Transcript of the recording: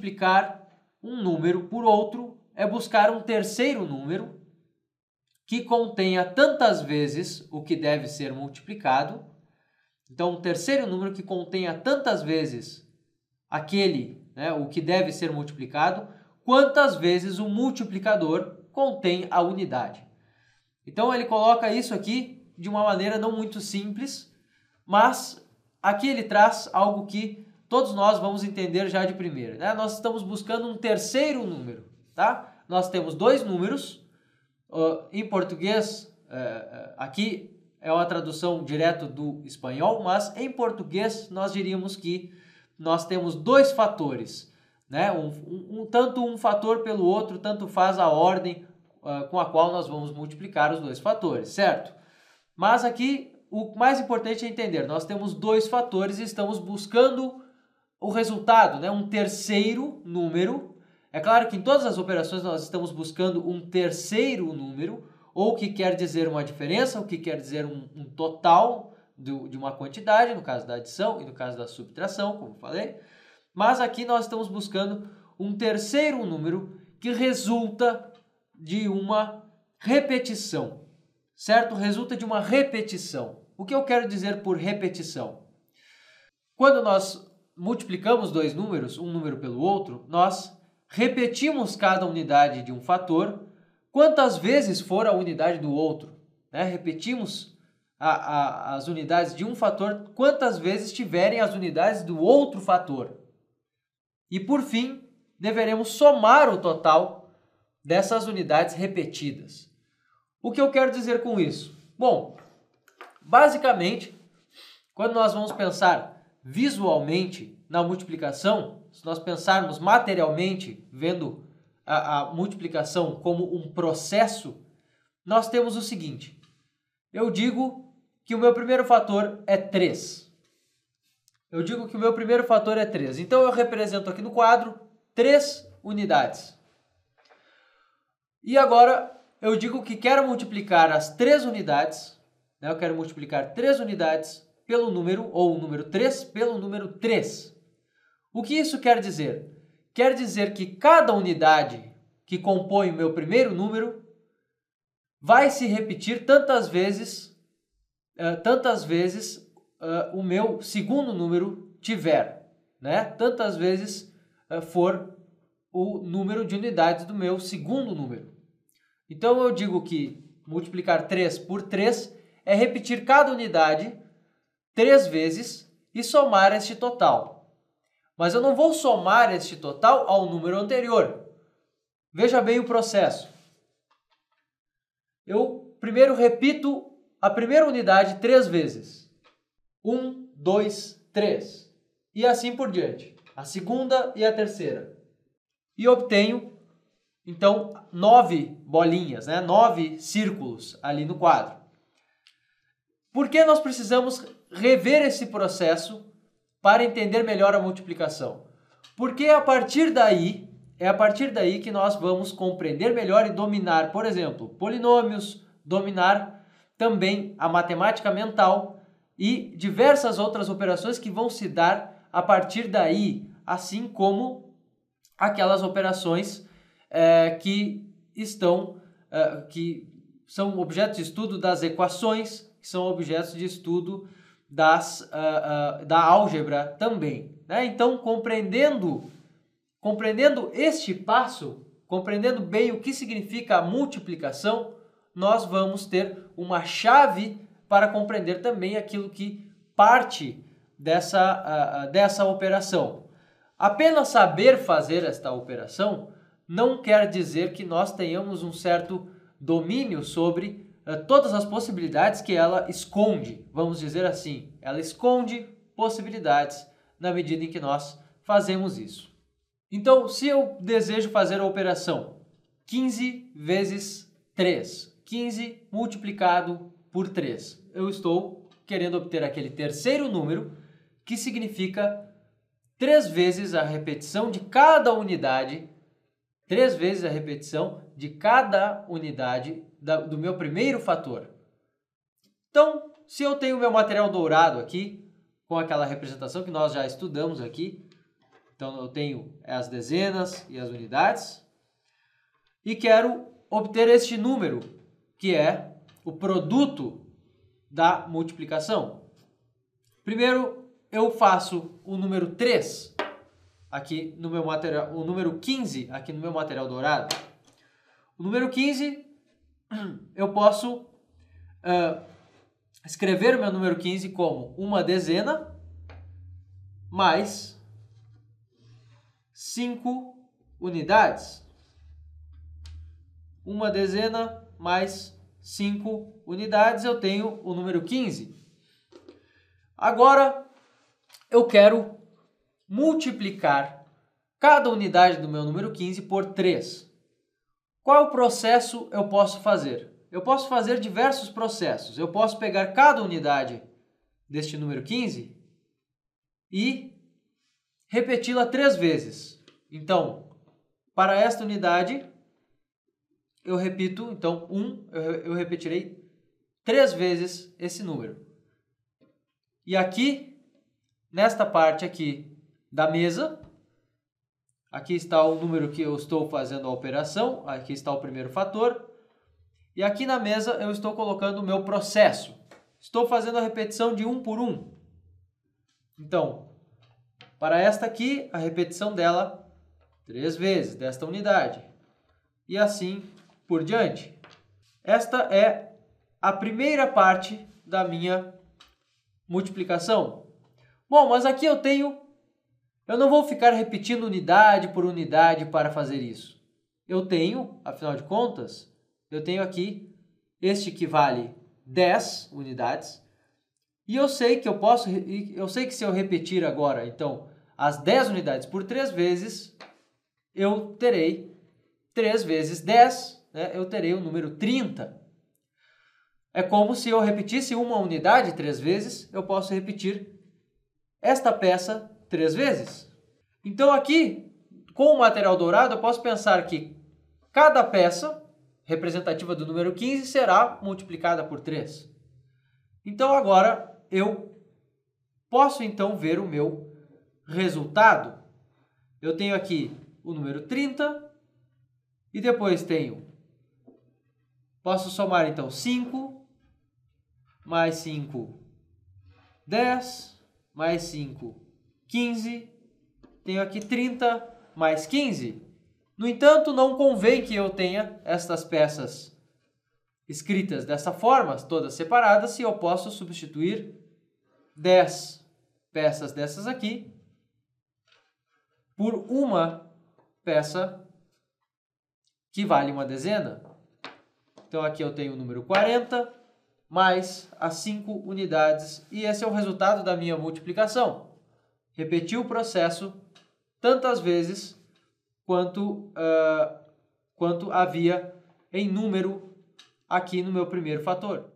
multiplicar um número por outro é buscar um terceiro número que contenha tantas vezes o que deve ser multiplicado. Então, um terceiro número que contenha tantas vezes aquele, né, o que deve ser multiplicado, quantas vezes o multiplicador contém a unidade. Então, ele coloca isso aqui de uma maneira não muito simples, mas aqui ele traz algo que todos nós vamos entender já de primeira. Né? Nós estamos buscando um terceiro número, tá? Nós temos dois números, uh, em português, uh, aqui é uma tradução direto do espanhol, mas em português nós diríamos que nós temos dois fatores, né? Um, um, tanto um fator pelo outro, tanto faz a ordem uh, com a qual nós vamos multiplicar os dois fatores, certo? Mas aqui o mais importante é entender, nós temos dois fatores e estamos buscando o resultado, né? um terceiro número. É claro que em todas as operações nós estamos buscando um terceiro número, ou que quer dizer uma diferença, o que quer dizer um, um total do, de uma quantidade, no caso da adição e no caso da subtração, como falei. Mas aqui nós estamos buscando um terceiro número que resulta de uma repetição, certo? Resulta de uma repetição. O que eu quero dizer por repetição? Quando nós multiplicamos dois números, um número pelo outro, nós repetimos cada unidade de um fator quantas vezes for a unidade do outro. Né? Repetimos a, a, as unidades de um fator quantas vezes tiverem as unidades do outro fator. E por fim, deveremos somar o total dessas unidades repetidas. O que eu quero dizer com isso? Bom, basicamente, quando nós vamos pensar visualmente na multiplicação, se nós pensarmos materialmente, vendo a, a multiplicação como um processo, nós temos o seguinte: eu digo que o meu primeiro fator é 3. Eu digo que o meu primeiro fator é 3. Então eu represento aqui no quadro 3 unidades. E agora eu digo que quero multiplicar as 3 unidades, né? eu quero multiplicar 3 unidades pelo número, ou o número 3 pelo número 3. O que isso quer dizer? Quer dizer que cada unidade que compõe o meu primeiro número vai se repetir tantas vezes, uh, tantas vezes uh, o meu segundo número tiver, né? Tantas vezes uh, for o número de unidades do meu segundo número. Então eu digo que multiplicar 3 por 3 é repetir cada unidade três vezes e somar este total. Mas eu não vou somar este total ao número anterior. Veja bem o processo. Eu primeiro repito a primeira unidade três vezes. Um, dois, três. E assim por diante. A segunda e a terceira. E obtenho, então, nove bolinhas, né? nove círculos ali no quadro. Por que nós precisamos rever esse processo para entender melhor a multiplicação. Porque a partir daí, é a partir daí que nós vamos compreender melhor e dominar, por exemplo, polinômios, dominar também a matemática mental e diversas outras operações que vão se dar a partir daí, assim como aquelas operações é, que estão, é, que são objetos de estudo das equações, que são objetos de estudo das, uh, uh, da álgebra também. Né? Então, compreendendo, compreendendo este passo, compreendendo bem o que significa a multiplicação, nós vamos ter uma chave para compreender também aquilo que parte dessa, uh, dessa operação. Apenas saber fazer esta operação não quer dizer que nós tenhamos um certo domínio sobre todas as possibilidades que ela esconde, vamos dizer assim. Ela esconde possibilidades na medida em que nós fazemos isso. Então, se eu desejo fazer a operação 15 vezes 3, 15 multiplicado por 3, eu estou querendo obter aquele terceiro número que significa três vezes a repetição de cada unidade, três vezes a repetição de cada unidade da, do meu primeiro fator. Então, se eu tenho meu material dourado aqui, com aquela representação que nós já estudamos aqui, Então eu tenho as dezenas e as unidades. E quero obter este número, que é o produto da multiplicação. Primeiro eu faço o número 3 aqui no meu material, o número 15 aqui no meu material dourado. O número 15 eu posso uh, escrever o meu número 15 como uma dezena mais 5 unidades. Uma dezena mais 5 unidades, eu tenho o número 15. Agora eu quero multiplicar cada unidade do meu número 15 por 3. Qual processo eu posso fazer? Eu posso fazer diversos processos. Eu posso pegar cada unidade deste número 15 e repeti-la três vezes. Então, para esta unidade, eu repito, então, 1, um, eu, eu repetirei três vezes esse número. E aqui, nesta parte aqui da mesa, aqui está o número que eu estou fazendo a operação, aqui está o primeiro fator, e aqui na mesa eu estou colocando o meu processo. Estou fazendo a repetição de um por um. Então, para esta aqui, a repetição dela três vezes, desta unidade. E assim por diante. Esta é a primeira parte da minha multiplicação. Bom, mas aqui eu tenho... Eu não vou ficar repetindo unidade por unidade para fazer isso. Eu tenho, afinal de contas, eu tenho aqui este que vale 10 unidades. E eu sei que eu posso, eu sei que se eu repetir agora, então, as 10 unidades por 3 vezes, eu terei 3 vezes 10, né, eu terei o número 30. É como se eu repetisse uma unidade três vezes, eu posso repetir esta peça três vezes. Então aqui, com o material dourado, eu posso pensar que cada peça representativa do número 15 será multiplicada por 3. Então agora eu posso então ver o meu resultado. Eu tenho aqui o número 30 e depois tenho posso somar então 5 mais 5 10 mais 5 15 tenho aqui 30 mais 15 no entanto, não convém que eu tenha estas peças escritas dessa forma, todas separadas, se eu posso substituir 10 peças dessas aqui por uma peça que vale uma dezena. Então aqui eu tenho o número 40 mais as 5 unidades e esse é o resultado da minha multiplicação. Repeti o processo tantas vezes quanto, uh, quanto havia em número aqui no meu primeiro fator.